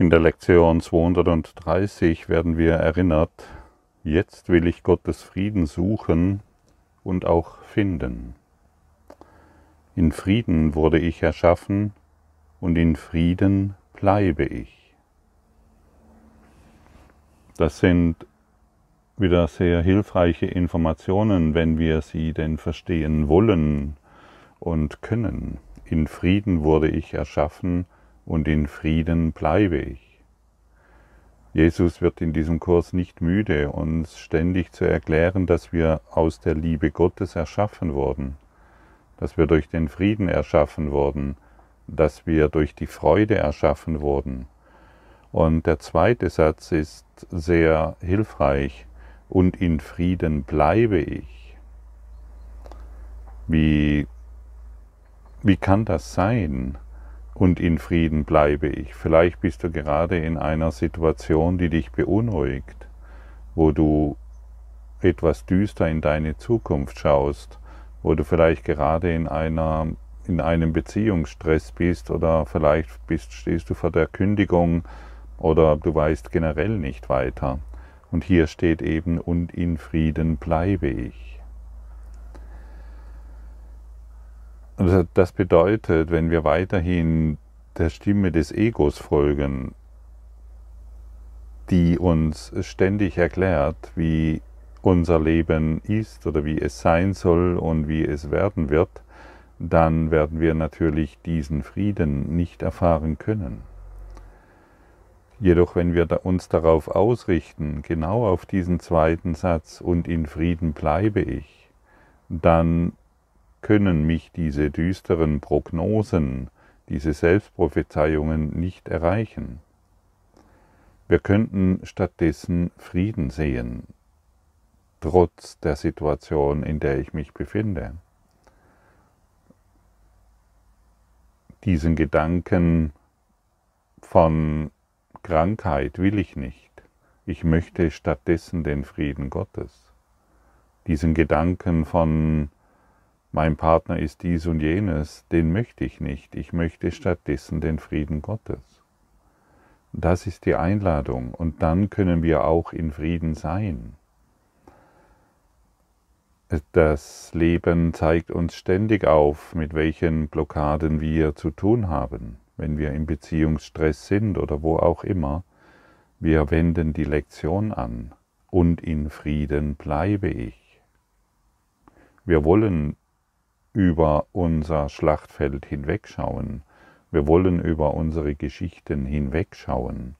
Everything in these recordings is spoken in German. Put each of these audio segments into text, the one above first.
In der Lektion 230 werden wir erinnert, jetzt will ich Gottes Frieden suchen und auch finden. In Frieden wurde ich erschaffen und in Frieden bleibe ich. Das sind wieder sehr hilfreiche Informationen, wenn wir sie denn verstehen wollen und können. In Frieden wurde ich erschaffen und in Frieden bleibe ich. Jesus wird in diesem Kurs nicht müde, uns ständig zu erklären, dass wir aus der Liebe Gottes erschaffen wurden, dass wir durch den Frieden erschaffen wurden, dass wir durch die Freude erschaffen wurden. Und der zweite Satz ist sehr hilfreich, und in Frieden bleibe ich. Wie, wie kann das sein? Und in Frieden bleibe ich. Vielleicht bist du gerade in einer Situation, die dich beunruhigt, wo du etwas düster in deine Zukunft schaust, wo du vielleicht gerade in einer in einem Beziehungsstress bist oder vielleicht bist, stehst du vor der Kündigung oder du weißt generell nicht weiter. Und hier steht eben, und in Frieden bleibe ich. Also das bedeutet, wenn wir weiterhin der Stimme des Egos folgen, die uns ständig erklärt, wie unser Leben ist oder wie es sein soll und wie es werden wird, dann werden wir natürlich diesen Frieden nicht erfahren können. Jedoch wenn wir uns darauf ausrichten, genau auf diesen zweiten Satz und in Frieden bleibe ich, dann können mich diese düsteren Prognosen, diese Selbstprophezeiungen nicht erreichen. Wir könnten stattdessen Frieden sehen, trotz der Situation, in der ich mich befinde. Diesen Gedanken von Krankheit will ich nicht. Ich möchte stattdessen den Frieden Gottes. Diesen Gedanken von mein Partner ist dies und jenes, den möchte ich nicht, ich möchte stattdessen den Frieden Gottes. Das ist die Einladung und dann können wir auch in Frieden sein. Das Leben zeigt uns ständig auf, mit welchen Blockaden wir zu tun haben, wenn wir im Beziehungsstress sind oder wo auch immer. Wir wenden die Lektion an und in Frieden bleibe ich. Wir wollen über unser Schlachtfeld hinwegschauen. Wir wollen über unsere Geschichten hinwegschauen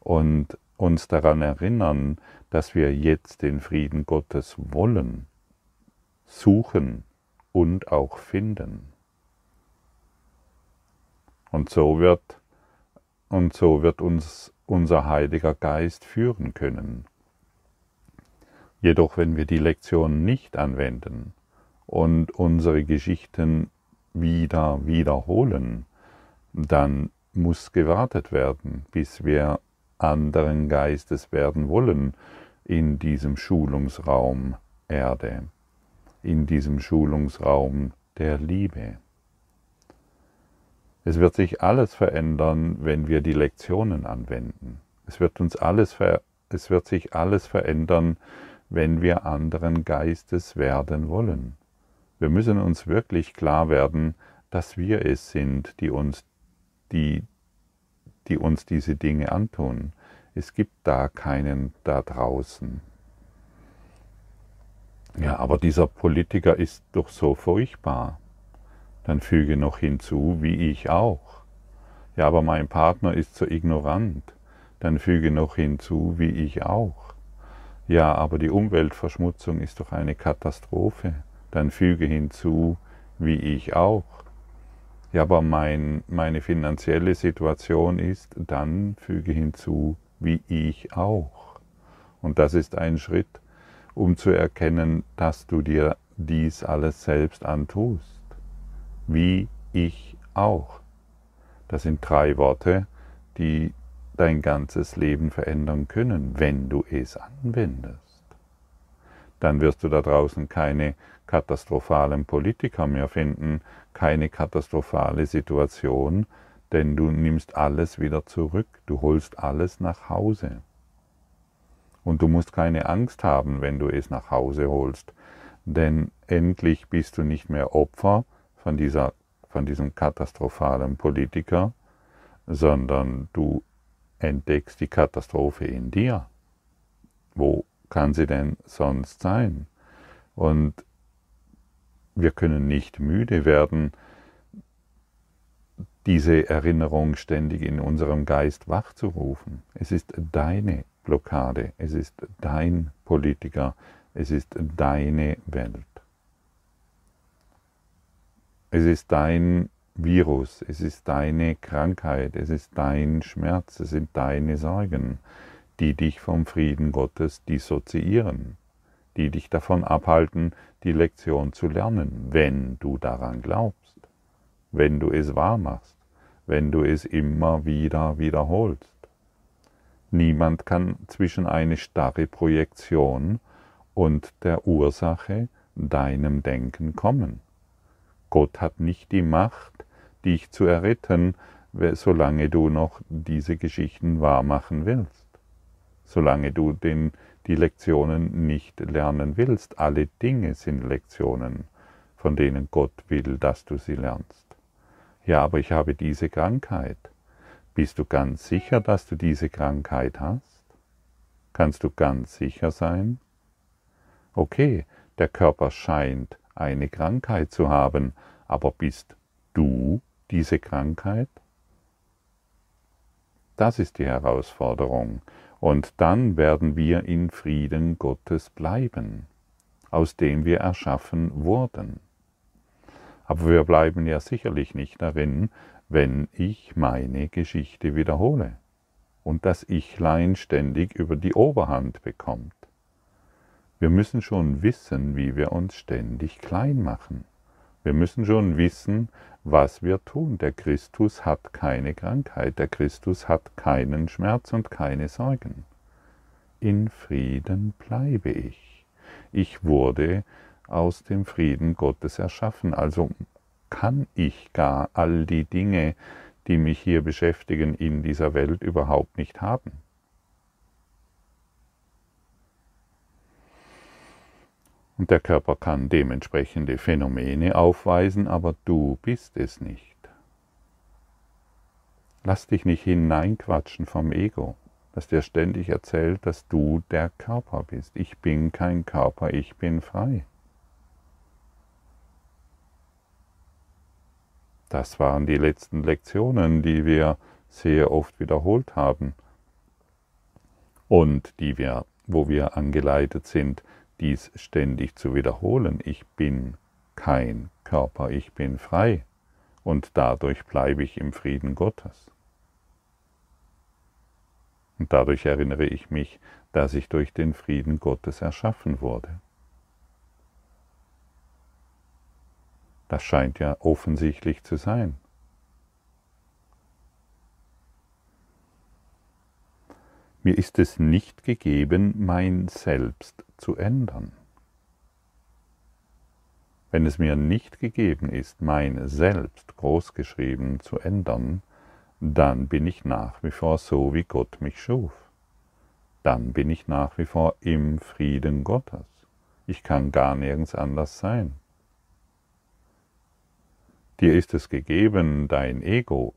und uns daran erinnern, dass wir jetzt den Frieden Gottes wollen, suchen und auch finden. Und so wird, und so wird uns unser Heiliger Geist führen können. Jedoch wenn wir die Lektion nicht anwenden, und unsere Geschichten wieder wiederholen, dann muss gewartet werden, bis wir anderen Geistes werden wollen in diesem Schulungsraum Erde, in diesem Schulungsraum der Liebe. Es wird sich alles verändern, wenn wir die Lektionen anwenden. Es wird uns alles es wird sich alles verändern, wenn wir anderen Geistes werden wollen. Wir müssen uns wirklich klar werden, dass wir es sind, die uns, die, die uns diese Dinge antun. Es gibt da keinen da draußen. Ja, aber dieser Politiker ist doch so furchtbar. Dann füge noch hinzu, wie ich auch. Ja, aber mein Partner ist so ignorant. Dann füge noch hinzu, wie ich auch. Ja, aber die Umweltverschmutzung ist doch eine Katastrophe dann füge hinzu, wie ich auch. Ja, aber mein, meine finanzielle Situation ist, dann füge hinzu, wie ich auch. Und das ist ein Schritt, um zu erkennen, dass du dir dies alles selbst antust. Wie ich auch. Das sind drei Worte, die dein ganzes Leben verändern können, wenn du es anwendest. Dann wirst du da draußen keine katastrophalen Politiker mehr finden, keine katastrophale Situation, denn du nimmst alles wieder zurück, du holst alles nach Hause. Und du musst keine Angst haben, wenn du es nach Hause holst, denn endlich bist du nicht mehr Opfer von, dieser, von diesem katastrophalen Politiker, sondern du entdeckst die Katastrophe in dir. Wo kann sie denn sonst sein? Und wir können nicht müde werden, diese Erinnerung ständig in unserem Geist wachzurufen. Es ist deine Blockade, es ist dein Politiker, es ist deine Welt. Es ist dein Virus, es ist deine Krankheit, es ist dein Schmerz, es sind deine Sorgen, die dich vom Frieden Gottes dissoziieren, die dich davon abhalten, die Lektion zu lernen, wenn du daran glaubst, wenn du es wahr machst wenn du es immer wieder wiederholst. Niemand kann zwischen eine starre Projektion und der Ursache, deinem Denken, kommen. Gott hat nicht die Macht, dich zu erretten, solange du noch diese Geschichten wahrmachen willst, solange du den, die Lektionen nicht lernen willst. Alle Dinge sind Lektionen, von denen Gott will, dass du sie lernst. Ja, aber ich habe diese Krankheit. Bist du ganz sicher, dass du diese Krankheit hast? Kannst du ganz sicher sein? Okay, der Körper scheint eine Krankheit zu haben, aber bist du diese Krankheit? Das ist die Herausforderung. Und dann werden wir in Frieden Gottes bleiben, aus dem wir erschaffen wurden. Aber wir bleiben ja sicherlich nicht darin, wenn ich meine Geschichte wiederhole und das Ichlein ständig über die Oberhand bekommt. Wir müssen schon wissen, wie wir uns ständig klein machen. Wir müssen schon wissen, was wir tun. Der Christus hat keine Krankheit, der Christus hat keinen Schmerz und keine Sorgen. In Frieden bleibe ich. Ich wurde aus dem Frieden Gottes erschaffen. Also kann ich gar all die Dinge, die mich hier beschäftigen, in dieser Welt überhaupt nicht haben. Und der Körper kann dementsprechende Phänomene aufweisen, aber du bist es nicht. Lass dich nicht hineinquatschen vom Ego, das dir ständig erzählt, dass du der Körper bist. Ich bin kein Körper, ich bin frei. Das waren die letzten Lektionen, die wir sehr oft wiederholt haben und die wir, wo wir angeleitet sind, dies ständig zu wiederholen. Ich bin kein Körper, ich bin frei und dadurch bleibe ich im Frieden Gottes. Und dadurch erinnere ich mich, dass ich durch den Frieden Gottes erschaffen wurde. Das scheint ja offensichtlich zu sein. Mir ist es nicht gegeben, mein Selbst zu ändern. Wenn es mir nicht gegeben ist, mein Selbst großgeschrieben zu ändern, dann bin ich nach wie vor so, wie Gott mich schuf. Dann bin ich nach wie vor im Frieden Gottes. Ich kann gar nirgends anders sein. Dir ist es gegeben, dein Ego,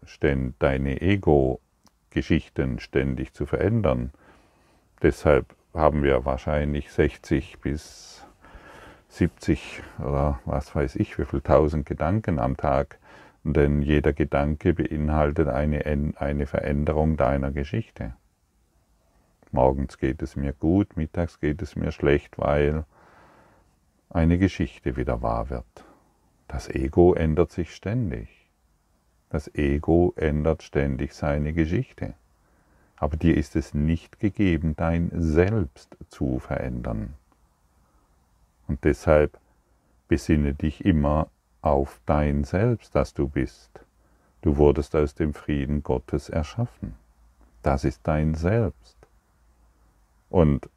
deine Ego-Geschichten ständig zu verändern. Deshalb haben wir wahrscheinlich 60 bis 70 oder was weiß ich, wie viel tausend Gedanken am Tag, denn jeder Gedanke beinhaltet eine, eine Veränderung deiner Geschichte. Morgens geht es mir gut, mittags geht es mir schlecht, weil eine Geschichte wieder wahr wird. Das Ego ändert sich ständig. Das Ego ändert ständig seine Geschichte. Aber dir ist es nicht gegeben, dein Selbst zu verändern. Und deshalb besinne dich immer auf dein Selbst, das du bist. Du wurdest aus dem Frieden Gottes erschaffen. Das ist dein Selbst. Und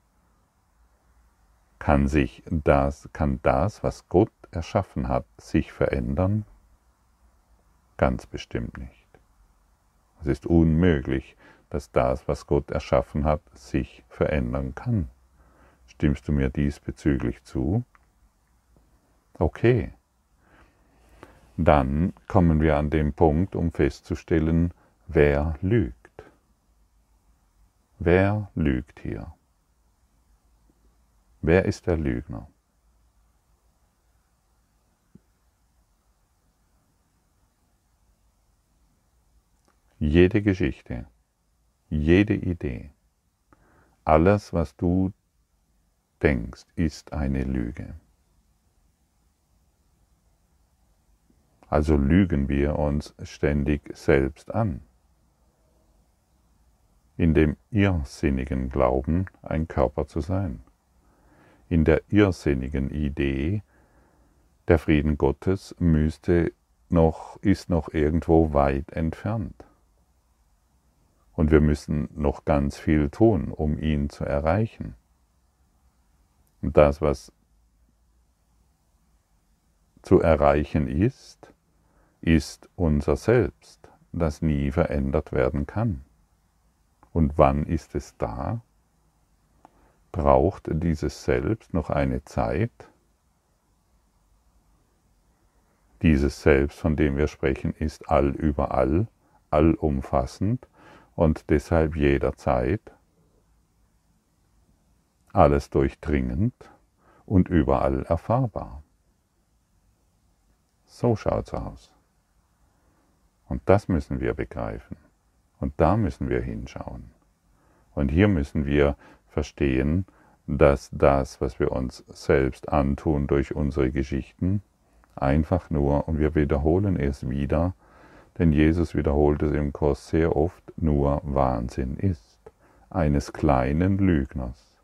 kann sich das, kann das, was Gott erschaffen hat, sich verändern? Ganz bestimmt nicht. Es ist unmöglich, dass das, was Gott erschaffen hat, sich verändern kann. Stimmst du mir diesbezüglich zu? Okay. Dann kommen wir an den Punkt, um festzustellen, wer lügt. Wer lügt hier? Wer ist der Lügner? Jede Geschichte, jede Idee, alles, was du denkst, ist eine Lüge. Also lügen wir uns ständig selbst an, in dem irrsinnigen Glauben, ein Körper zu sein, in der irrsinnigen Idee, der Frieden Gottes müsste noch, ist noch irgendwo weit entfernt. Und wir müssen noch ganz viel tun, um ihn zu erreichen. Und das, was zu erreichen ist, ist unser Selbst, das nie verändert werden kann. Und wann ist es da? Braucht dieses Selbst noch eine Zeit? Dieses Selbst, von dem wir sprechen, ist allüberall, allumfassend und deshalb jederzeit, alles durchdringend und überall erfahrbar. So schaut's aus. Und das müssen wir begreifen. Und da müssen wir hinschauen. Und hier müssen wir verstehen, dass das, was wir uns selbst antun durch unsere Geschichten, einfach nur, und wir wiederholen es wieder, denn Jesus wiederholt es im Kurs sehr oft, nur Wahnsinn ist, eines kleinen Lügners,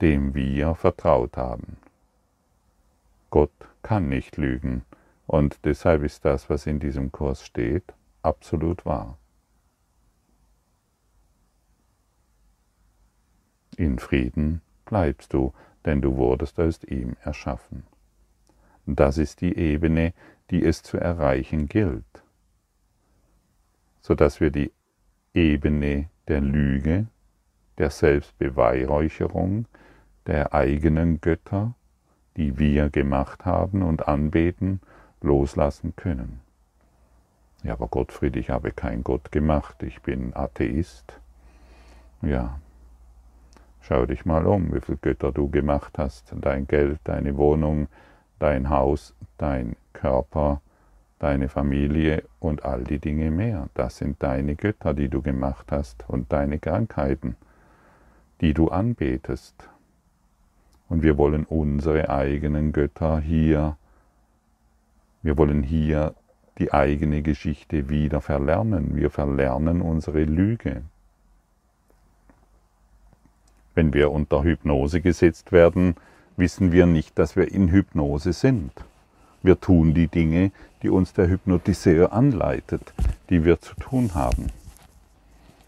dem wir vertraut haben. Gott kann nicht lügen, und deshalb ist das, was in diesem Kurs steht, absolut wahr. In Frieden bleibst du, denn du wurdest aus ihm erschaffen. Das ist die Ebene, die es zu erreichen gilt sodass wir die Ebene der Lüge, der Selbstbeweihräucherung, der eigenen Götter, die wir gemacht haben und anbeten, loslassen können. Ja, aber Gottfried, ich habe kein Gott gemacht, ich bin Atheist. Ja, schau dich mal um, wie viele Götter du gemacht hast, dein Geld, deine Wohnung, dein Haus, dein Körper, deine Familie und all die Dinge mehr. Das sind deine Götter, die du gemacht hast und deine Krankheiten, die du anbetest. Und wir wollen unsere eigenen Götter hier, wir wollen hier die eigene Geschichte wieder verlernen. Wir verlernen unsere Lüge. Wenn wir unter Hypnose gesetzt werden, wissen wir nicht, dass wir in Hypnose sind. Wir tun die Dinge, die uns der Hypnotiseur anleitet, die wir zu tun haben.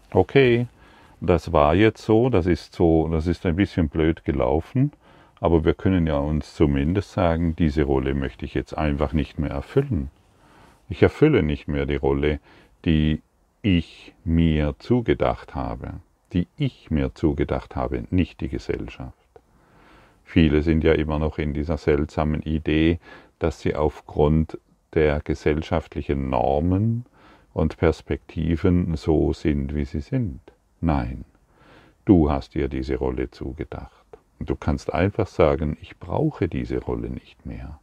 Okay, das war jetzt so, das ist so, das ist ein bisschen blöd gelaufen, aber wir können ja uns zumindest sagen, diese Rolle möchte ich jetzt einfach nicht mehr erfüllen. Ich erfülle nicht mehr die Rolle, die ich mir zugedacht habe, die ich mir zugedacht habe, nicht die Gesellschaft. Viele sind ja immer noch in dieser seltsamen Idee, dass sie aufgrund der gesellschaftlichen Normen und Perspektiven so sind, wie sie sind. Nein, du hast dir diese Rolle zugedacht. Und du kannst einfach sagen, ich brauche diese Rolle nicht mehr.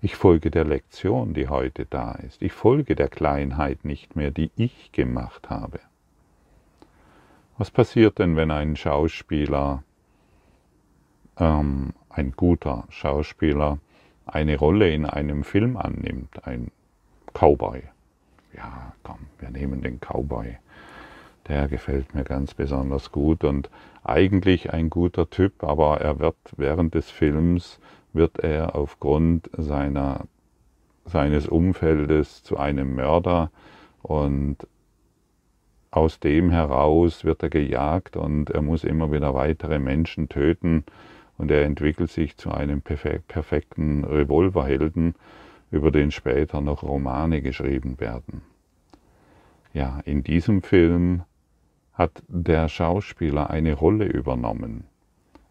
Ich folge der Lektion, die heute da ist. Ich folge der Kleinheit nicht mehr, die ich gemacht habe. Was passiert denn, wenn ein Schauspieler, ähm, ein guter Schauspieler, eine Rolle in einem Film annimmt, ein Cowboy. Ja, komm, wir nehmen den Cowboy. Der gefällt mir ganz besonders gut und eigentlich ein guter Typ, aber er wird während des Films wird er aufgrund seiner, seines Umfeldes zu einem Mörder und aus dem heraus wird er gejagt und er muss immer wieder weitere Menschen töten und er entwickelt sich zu einem perfekten Revolverhelden, über den später noch Romane geschrieben werden. Ja, in diesem Film hat der Schauspieler eine Rolle übernommen.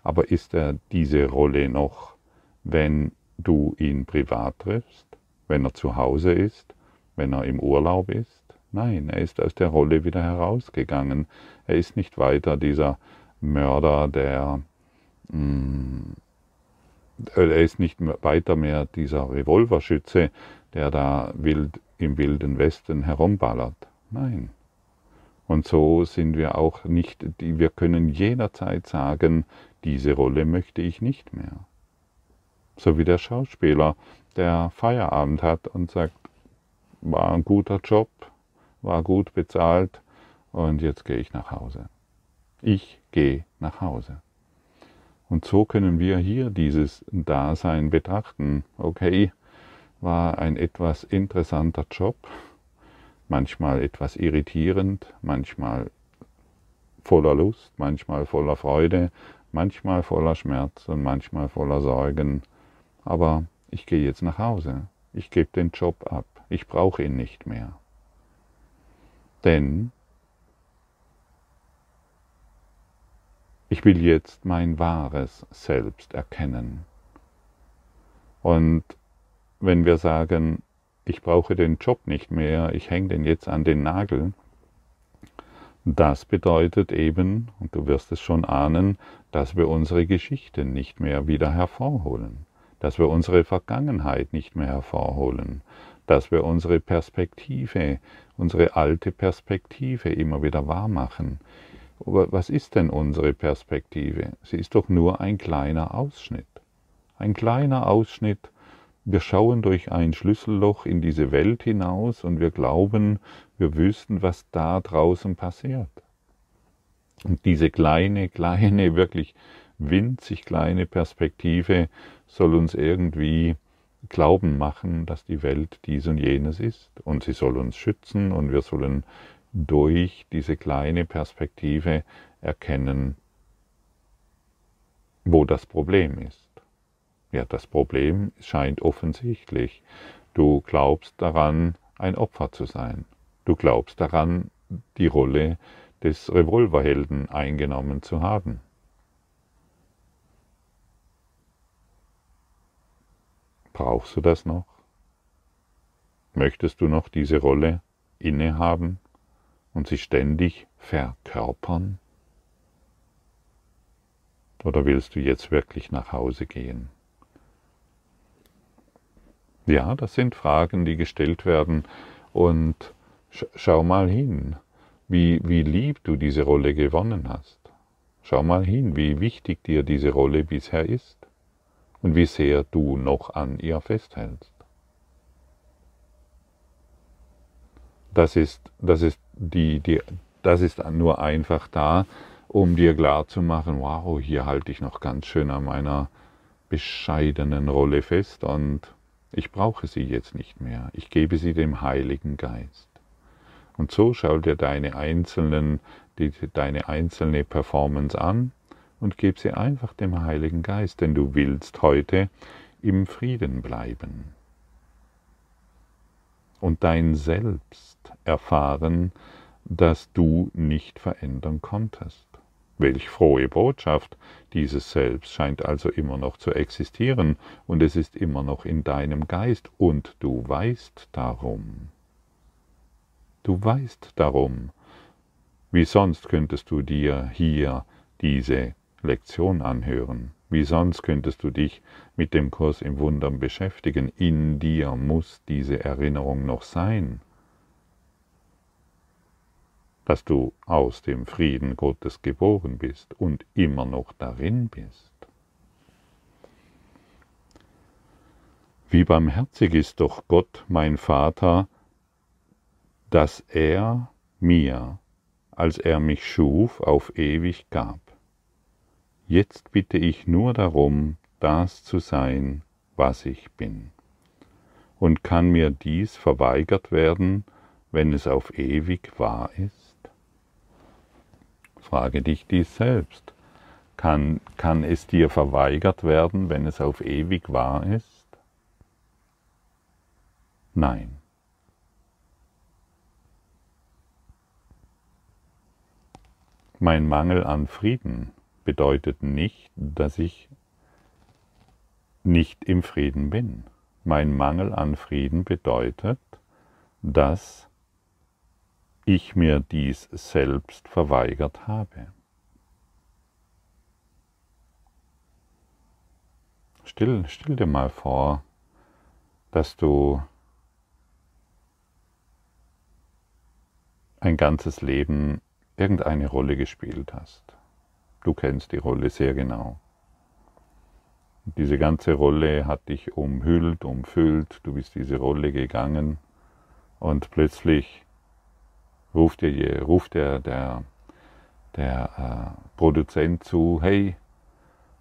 Aber ist er diese Rolle noch, wenn du ihn privat triffst, wenn er zu Hause ist, wenn er im Urlaub ist? Nein, er ist aus der Rolle wieder herausgegangen. Er ist nicht weiter dieser Mörder, der er ist nicht weiter mehr dieser Revolverschütze, der da wild im wilden Westen herumballert. Nein. Und so sind wir auch nicht, wir können jederzeit sagen, diese Rolle möchte ich nicht mehr. So wie der Schauspieler, der Feierabend hat und sagt, war ein guter Job, war gut bezahlt und jetzt gehe ich nach Hause. Ich gehe nach Hause. Und so können wir hier dieses Dasein betrachten. Okay, war ein etwas interessanter Job, manchmal etwas irritierend, manchmal voller Lust, manchmal voller Freude, manchmal voller Schmerz und manchmal voller Sorgen. Aber ich gehe jetzt nach Hause. Ich gebe den Job ab. Ich brauche ihn nicht mehr. Denn Ich will jetzt mein wahres Selbst erkennen. Und wenn wir sagen, ich brauche den Job nicht mehr, ich hänge den jetzt an den Nagel, das bedeutet eben, und du wirst es schon ahnen, dass wir unsere Geschichte nicht mehr wieder hervorholen, dass wir unsere Vergangenheit nicht mehr hervorholen, dass wir unsere Perspektive, unsere alte Perspektive immer wieder wahrmachen, aber was ist denn unsere Perspektive? Sie ist doch nur ein kleiner Ausschnitt. Ein kleiner Ausschnitt. Wir schauen durch ein Schlüsselloch in diese Welt hinaus und wir glauben, wir wüssten, was da draußen passiert. Und diese kleine, kleine, wirklich winzig kleine Perspektive soll uns irgendwie glauben machen, dass die Welt dies und jenes ist. Und sie soll uns schützen und wir sollen durch diese kleine Perspektive erkennen, wo das Problem ist. Ja, das Problem scheint offensichtlich. Du glaubst daran, ein Opfer zu sein. Du glaubst daran, die Rolle des Revolverhelden eingenommen zu haben. Brauchst du das noch? Möchtest du noch diese Rolle innehaben? Und sie ständig verkörpern? Oder willst du jetzt wirklich nach Hause gehen? Ja, das sind Fragen, die gestellt werden und schau mal hin, wie, wie lieb du diese Rolle gewonnen hast. Schau mal hin, wie wichtig dir diese Rolle bisher ist und wie sehr du noch an ihr festhältst. Das ist, das ist, die, die, das ist nur einfach da, um dir klar zu machen, wow, hier halte ich noch ganz schön an meiner bescheidenen Rolle fest und ich brauche sie jetzt nicht mehr. Ich gebe sie dem Heiligen Geist. Und so schau dir deine einzelnen, die, deine einzelne Performance an und gib sie einfach dem Heiligen Geist, denn du willst heute im Frieden bleiben und dein Selbst erfahren, das du nicht verändern konntest. Welch frohe Botschaft, dieses Selbst scheint also immer noch zu existieren und es ist immer noch in deinem Geist und du weißt darum. Du weißt darum. Wie sonst könntest du dir hier diese Lektion anhören? Wie sonst könntest du dich mit dem Kurs im Wundern beschäftigen? In dir muss diese Erinnerung noch sein, dass du aus dem Frieden Gottes geboren bist und immer noch darin bist. Wie barmherzig ist doch Gott, mein Vater, dass er mir, als er mich schuf, auf ewig gab. Jetzt bitte ich nur darum, das zu sein, was ich bin. Und kann mir dies verweigert werden, wenn es auf ewig wahr ist? Frage dich dies selbst. Kann, kann es dir verweigert werden, wenn es auf ewig wahr ist? Nein. Mein Mangel an Frieden bedeutet nicht, dass ich nicht im Frieden bin. Mein Mangel an Frieden bedeutet, dass ich mir dies selbst verweigert habe. Still, still dir mal vor, dass du ein ganzes Leben irgendeine Rolle gespielt hast. Du kennst die Rolle sehr genau. diese ganze Rolle hat dich umhüllt, umfüllt, du bist diese Rolle gegangen und plötzlich ruft dir ruft der, der, der äh, Produzent zu, hey,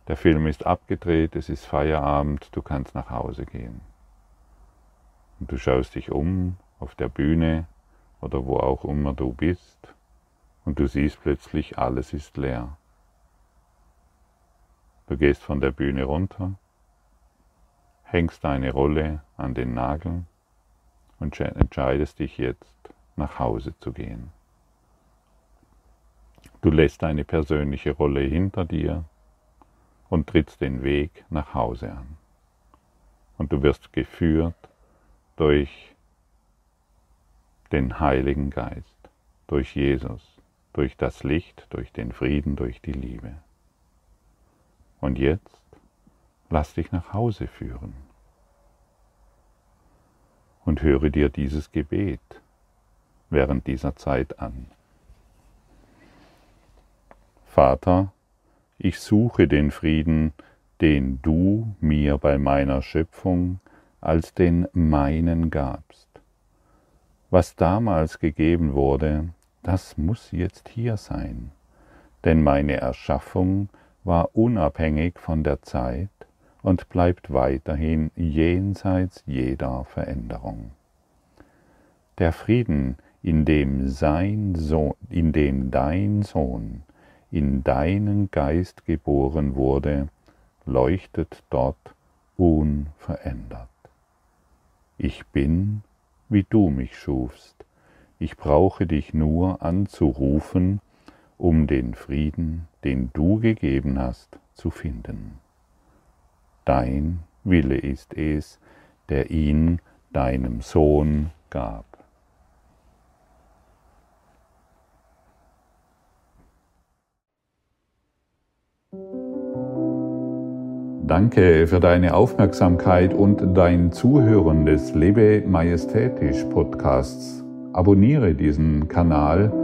der Film ist abgedreht, es ist Feierabend, du kannst nach Hause gehen. Und du schaust dich um auf der Bühne oder wo auch immer du bist und du siehst plötzlich, alles ist leer. Du gehst von der Bühne runter, hängst deine Rolle an den Nagel und entscheidest dich jetzt, nach Hause zu gehen. Du lässt deine persönliche Rolle hinter dir und trittst den Weg nach Hause an. Und du wirst geführt durch den Heiligen Geist, durch Jesus, durch das Licht, durch den Frieden, durch die Liebe. Und jetzt lass dich nach Hause führen und höre dir dieses Gebet während dieser Zeit an. Vater, ich suche den Frieden, den du mir bei meiner Schöpfung als den meinen gabst. Was damals gegeben wurde, das muss jetzt hier sein, denn meine Erschaffung war unabhängig von der Zeit und bleibt weiterhin jenseits jeder Veränderung. Der Frieden, in dem, sein Sohn, in dem dein Sohn in deinen Geist geboren wurde, leuchtet dort unverändert. Ich bin, wie du mich schufst, ich brauche dich nur anzurufen, um den Frieden, den du gegeben hast, zu finden. Dein Wille ist es, der ihn deinem Sohn gab. Danke für deine Aufmerksamkeit und dein Zuhören des Lebe Majestätisch Podcasts. Abonniere diesen Kanal,